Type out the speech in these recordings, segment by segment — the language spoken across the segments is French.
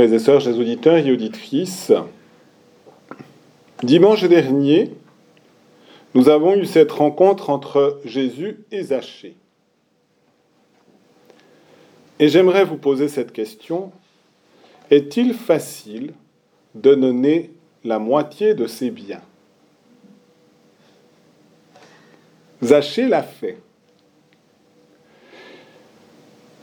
Frères et sœurs, chers auditeurs et auditrices, dimanche dernier, nous avons eu cette rencontre entre Jésus et Zachée. Et j'aimerais vous poser cette question. Est-il facile de donner la moitié de ses biens? Zachée l'a fait.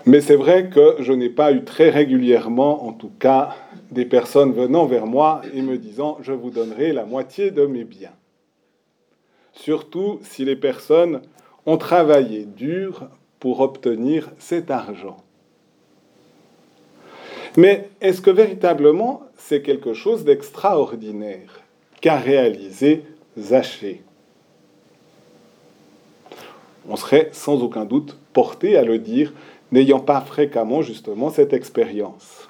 Mais c'est vrai que je n'ai pas eu très régulièrement, en tout cas, des personnes venant vers moi et me disant je vous donnerai la moitié de mes biens. Surtout si les personnes ont travaillé dur pour obtenir cet argent. Mais est-ce que véritablement c'est quelque chose d'extraordinaire qu'a réalisé Zachée On serait sans aucun doute porté à le dire n'ayant pas fréquemment justement cette expérience,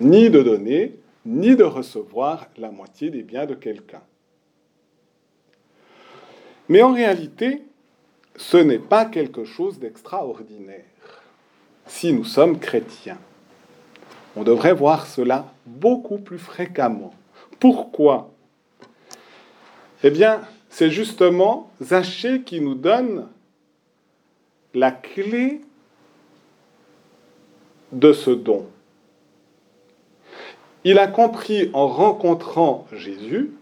ni de donner, ni de recevoir la moitié des biens de quelqu'un. Mais en réalité, ce n'est pas quelque chose d'extraordinaire si nous sommes chrétiens. On devrait voir cela beaucoup plus fréquemment. Pourquoi? Eh bien, c'est justement Zachée qui nous donne la clé de ce don. Il a compris en rencontrant Jésus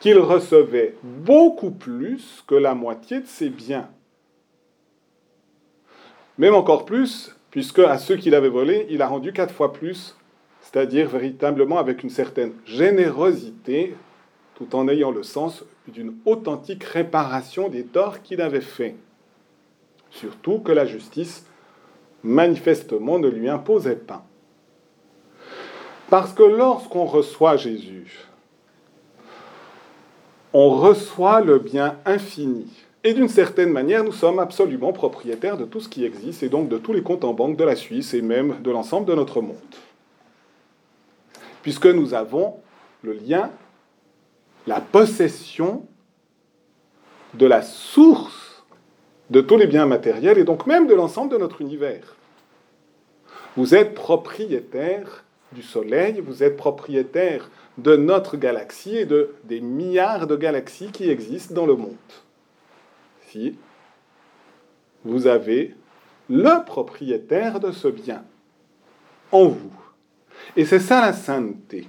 qu'il recevait beaucoup plus que la moitié de ses biens. Même encore plus, puisque à ceux qu'il avait volés, il a rendu quatre fois plus, c'est-à-dire véritablement avec une certaine générosité, tout en ayant le sens d'une authentique réparation des torts qu'il avait faits. Surtout que la justice manifestement ne lui imposait pas. Parce que lorsqu'on reçoit Jésus, on reçoit le bien infini. Et d'une certaine manière, nous sommes absolument propriétaires de tout ce qui existe et donc de tous les comptes en banque de la Suisse et même de l'ensemble de notre monde. Puisque nous avons le lien, la possession de la source de tous les biens matériels et donc même de l'ensemble de notre univers. Vous êtes propriétaire du Soleil, vous êtes propriétaire de notre galaxie et de, des milliards de galaxies qui existent dans le monde. Si vous avez le propriétaire de ce bien en vous. Et c'est ça la sainteté.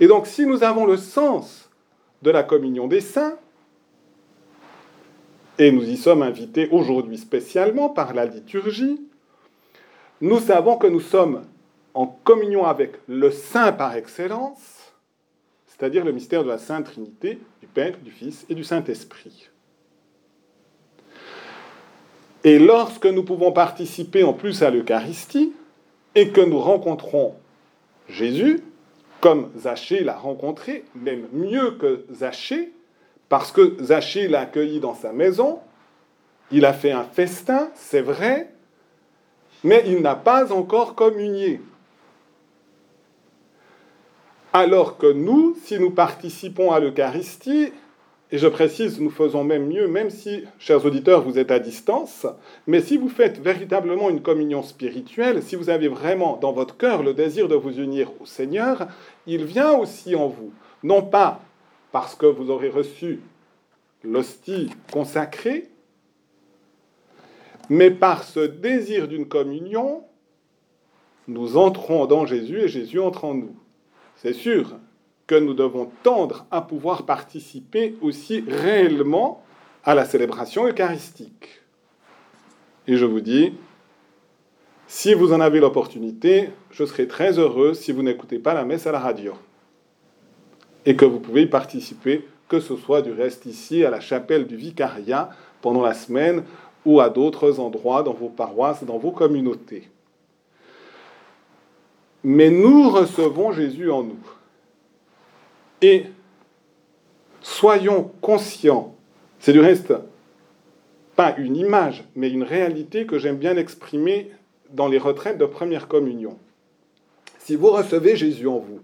Et donc si nous avons le sens de la communion des saints, et nous y sommes invités aujourd'hui spécialement par la liturgie, nous savons que nous sommes en communion avec le Saint par excellence, c'est-à-dire le mystère de la Sainte Trinité, du Père, du Fils et du Saint-Esprit. Et lorsque nous pouvons participer en plus à l'Eucharistie, et que nous rencontrons Jésus, comme Zachée l'a rencontré, même mieux que Zachée, parce que Zachée l'a accueilli dans sa maison, il a fait un festin, c'est vrai, mais il n'a pas encore communié. Alors que nous, si nous participons à l'Eucharistie, et je précise, nous faisons même mieux, même si, chers auditeurs, vous êtes à distance, mais si vous faites véritablement une communion spirituelle, si vous avez vraiment dans votre cœur le désir de vous unir au Seigneur, il vient aussi en vous. Non pas parce que vous aurez reçu l'hostie consacrée, mais par ce désir d'une communion, nous entrons dans Jésus et Jésus entre en nous. C'est sûr que nous devons tendre à pouvoir participer aussi réellement à la célébration eucharistique. Et je vous dis, si vous en avez l'opportunité, je serai très heureux si vous n'écoutez pas la messe à la radio et que vous pouvez y participer, que ce soit du reste ici à la chapelle du vicariat pendant la semaine ou à d'autres endroits dans vos paroisses, dans vos communautés. Mais nous recevons Jésus en nous. Et soyons conscients, c'est du reste pas une image, mais une réalité que j'aime bien exprimer dans les retraites de première communion. Si vous recevez Jésus en vous,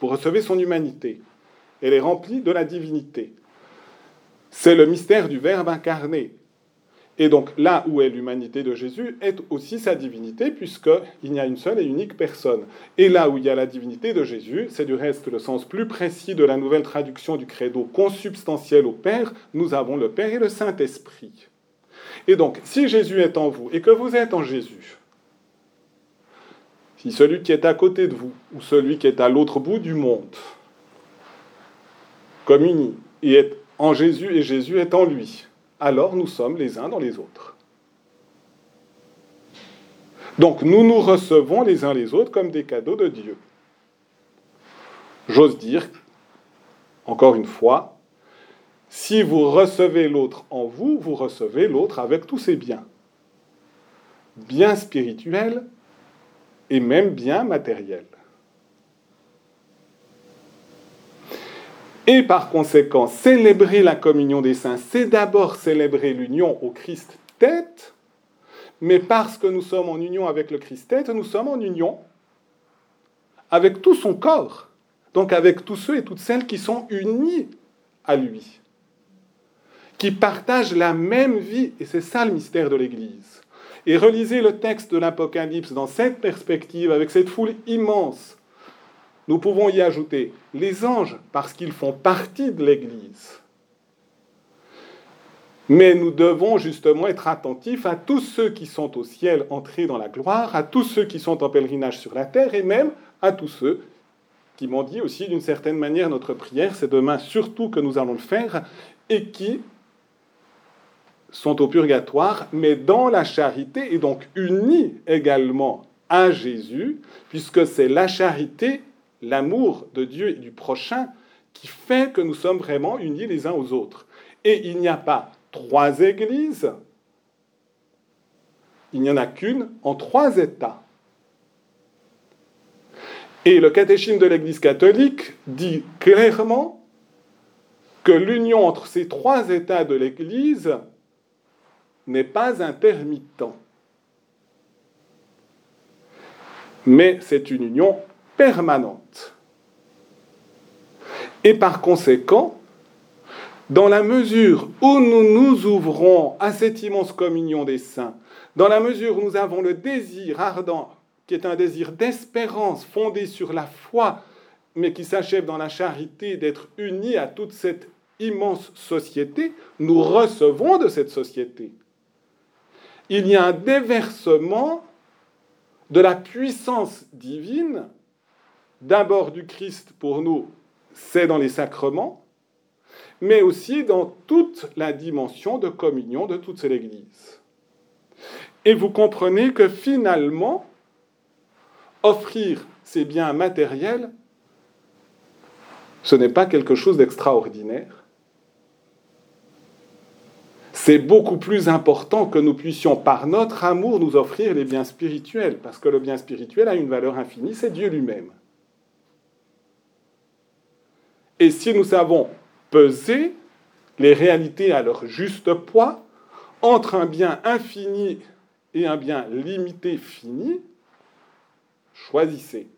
vous recevez son humanité, elle est remplie de la divinité. C'est le mystère du Verbe incarné. Et donc là où est l'humanité de Jésus est aussi sa divinité, puisqu'il n'y a une seule et unique personne. Et là où il y a la divinité de Jésus, c'est du reste le sens plus précis de la nouvelle traduction du credo consubstantiel au Père, nous avons le Père et le Saint-Esprit. Et donc, si Jésus est en vous et que vous êtes en Jésus, si celui qui est à côté de vous ou celui qui est à l'autre bout du monde communie et est en Jésus et Jésus est en lui, alors nous sommes les uns dans les autres. Donc nous nous recevons les uns les autres comme des cadeaux de Dieu. J'ose dire, encore une fois, si vous recevez l'autre en vous, vous recevez l'autre avec tous ses biens. Biens spirituels et même biens matériels. Et par conséquent, célébrer la communion des saints, c'est d'abord célébrer l'union au Christ tête, mais parce que nous sommes en union avec le Christ tête, nous sommes en union avec tout son corps, donc avec tous ceux et toutes celles qui sont unis à lui, qui partagent la même vie, et c'est ça le mystère de l'Église. Et relisez le texte de l'Apocalypse dans cette perspective, avec cette foule immense nous pouvons y ajouter les anges parce qu'ils font partie de l'Église. Mais nous devons justement être attentifs à tous ceux qui sont au ciel entrés dans la gloire, à tous ceux qui sont en pèlerinage sur la terre et même à tous ceux qui m'ont dit aussi d'une certaine manière notre prière, c'est demain surtout que nous allons le faire, et qui sont au purgatoire, mais dans la charité et donc unis également à Jésus, puisque c'est la charité l'amour de Dieu et du prochain qui fait que nous sommes vraiment unis les uns aux autres. Et il n'y a pas trois églises, il n'y en a qu'une en trois États. Et le catéchisme de l'Église catholique dit clairement que l'union entre ces trois États de l'Église n'est pas intermittent. Mais c'est une union permanente. Et par conséquent, dans la mesure où nous nous ouvrons à cette immense communion des saints, dans la mesure où nous avons le désir ardent, qui est un désir d'espérance fondé sur la foi, mais qui s'achève dans la charité d'être unis à toute cette immense société, nous recevons de cette société. Il y a un déversement de la puissance divine d'abord du Christ pour nous, c'est dans les sacrements, mais aussi dans toute la dimension de communion de toute l'Église. Et vous comprenez que finalement, offrir ces biens matériels, ce n'est pas quelque chose d'extraordinaire. C'est beaucoup plus important que nous puissions, par notre amour, nous offrir les biens spirituels, parce que le bien spirituel a une valeur infinie, c'est Dieu lui-même. Et si nous savons peser les réalités à leur juste poids, entre un bien infini et un bien limité fini, choisissez.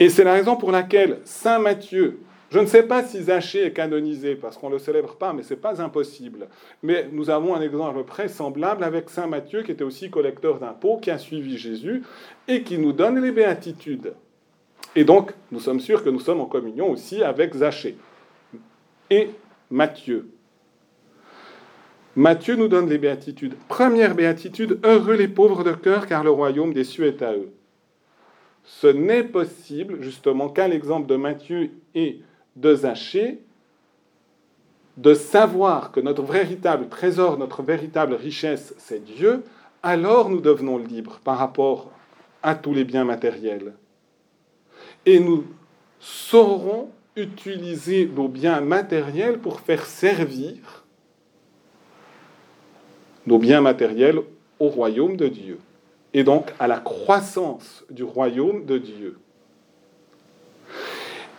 Et c'est la raison pour laquelle Saint Matthieu, je ne sais pas si Zachée est canonisé, parce qu'on ne le célèbre pas, mais ce n'est pas impossible. Mais nous avons un exemple très semblable avec Saint Matthieu, qui était aussi collecteur d'impôts, qui a suivi Jésus, et qui nous donne les béatitudes. Et donc, nous sommes sûrs que nous sommes en communion aussi avec Zachée et Matthieu. Matthieu nous donne les béatitudes. Première béatitude, heureux les pauvres de cœur, car le royaume des cieux est à eux. Ce n'est possible, justement, qu'à l'exemple de Matthieu et de Zachée, de savoir que notre véritable trésor, notre véritable richesse, c'est Dieu, alors nous devenons libres par rapport à tous les biens matériels et nous saurons utiliser nos biens matériels pour faire servir nos biens matériels au royaume de Dieu et donc à la croissance du royaume de Dieu.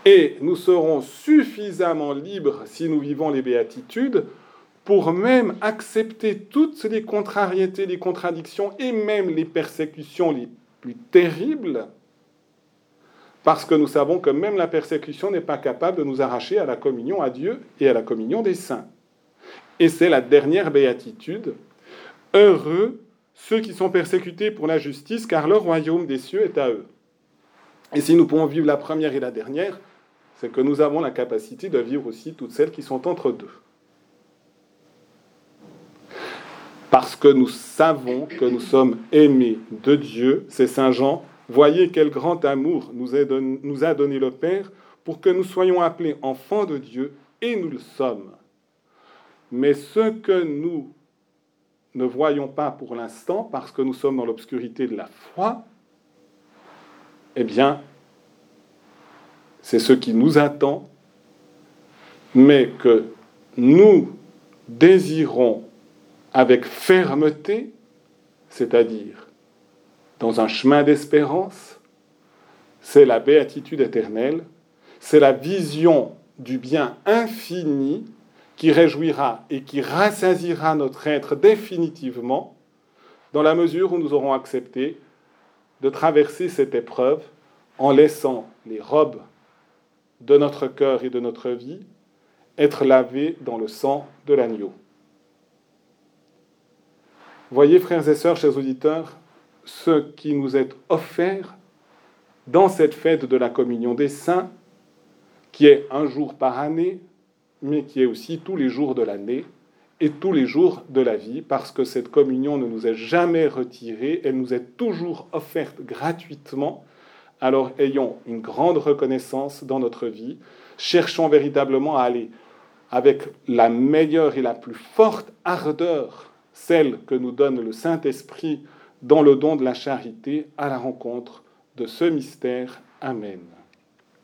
Et nous serons suffisamment libres si nous vivons les béatitudes pour même accepter toutes les contrariétés, les contradictions et même les persécutions les plus terribles parce que nous savons que même la persécution n'est pas capable de nous arracher à la communion à Dieu et à la communion des saints. Et c'est la dernière béatitude. Heureux ceux qui sont persécutés pour la justice, car le royaume des cieux est à eux. Et si nous pouvons vivre la première et la dernière, c'est que nous avons la capacité de vivre aussi toutes celles qui sont entre deux. Parce que nous savons que nous sommes aimés de Dieu, c'est Saint Jean, voyez quel grand amour nous a, donné, le Père pour que nous soyons appelés enfants de Dieu, et nous le sommes. Mais ce que nous ne voyons pas pour l'instant, parce que nous sommes dans l'obscurité de la foi, eh bien, c'est ce qui nous attend, mais que nous désirons avec fermeté, c'est-à-dire dans un chemin d'espérance, c'est la béatitude éternelle, c'est la vision du bien infini qui réjouira et qui rassasiera notre être définitivement dans la mesure où nous aurons accepté de traverser cette épreuve en laissant les robes de notre cœur et de notre vie être lavées dans le sang de l'agneau. Voyez, frères et sœurs, chers auditeurs, ce qui nous est offert dans cette fête de la communion des saints, qui est un jour par année, mais qui est aussi tous les jours de l'année et tous les jours de la vie, parce que cette communion ne nous est jamais retirée, elle nous est toujours offerte gratuitement. Alors ayons une grande reconnaissance dans notre vie, cherchons véritablement à aller avec la meilleure et la plus forte ardeur, celle que nous donne le Saint-Esprit dans le don de la charité, à la rencontre de ce mystère. Amen.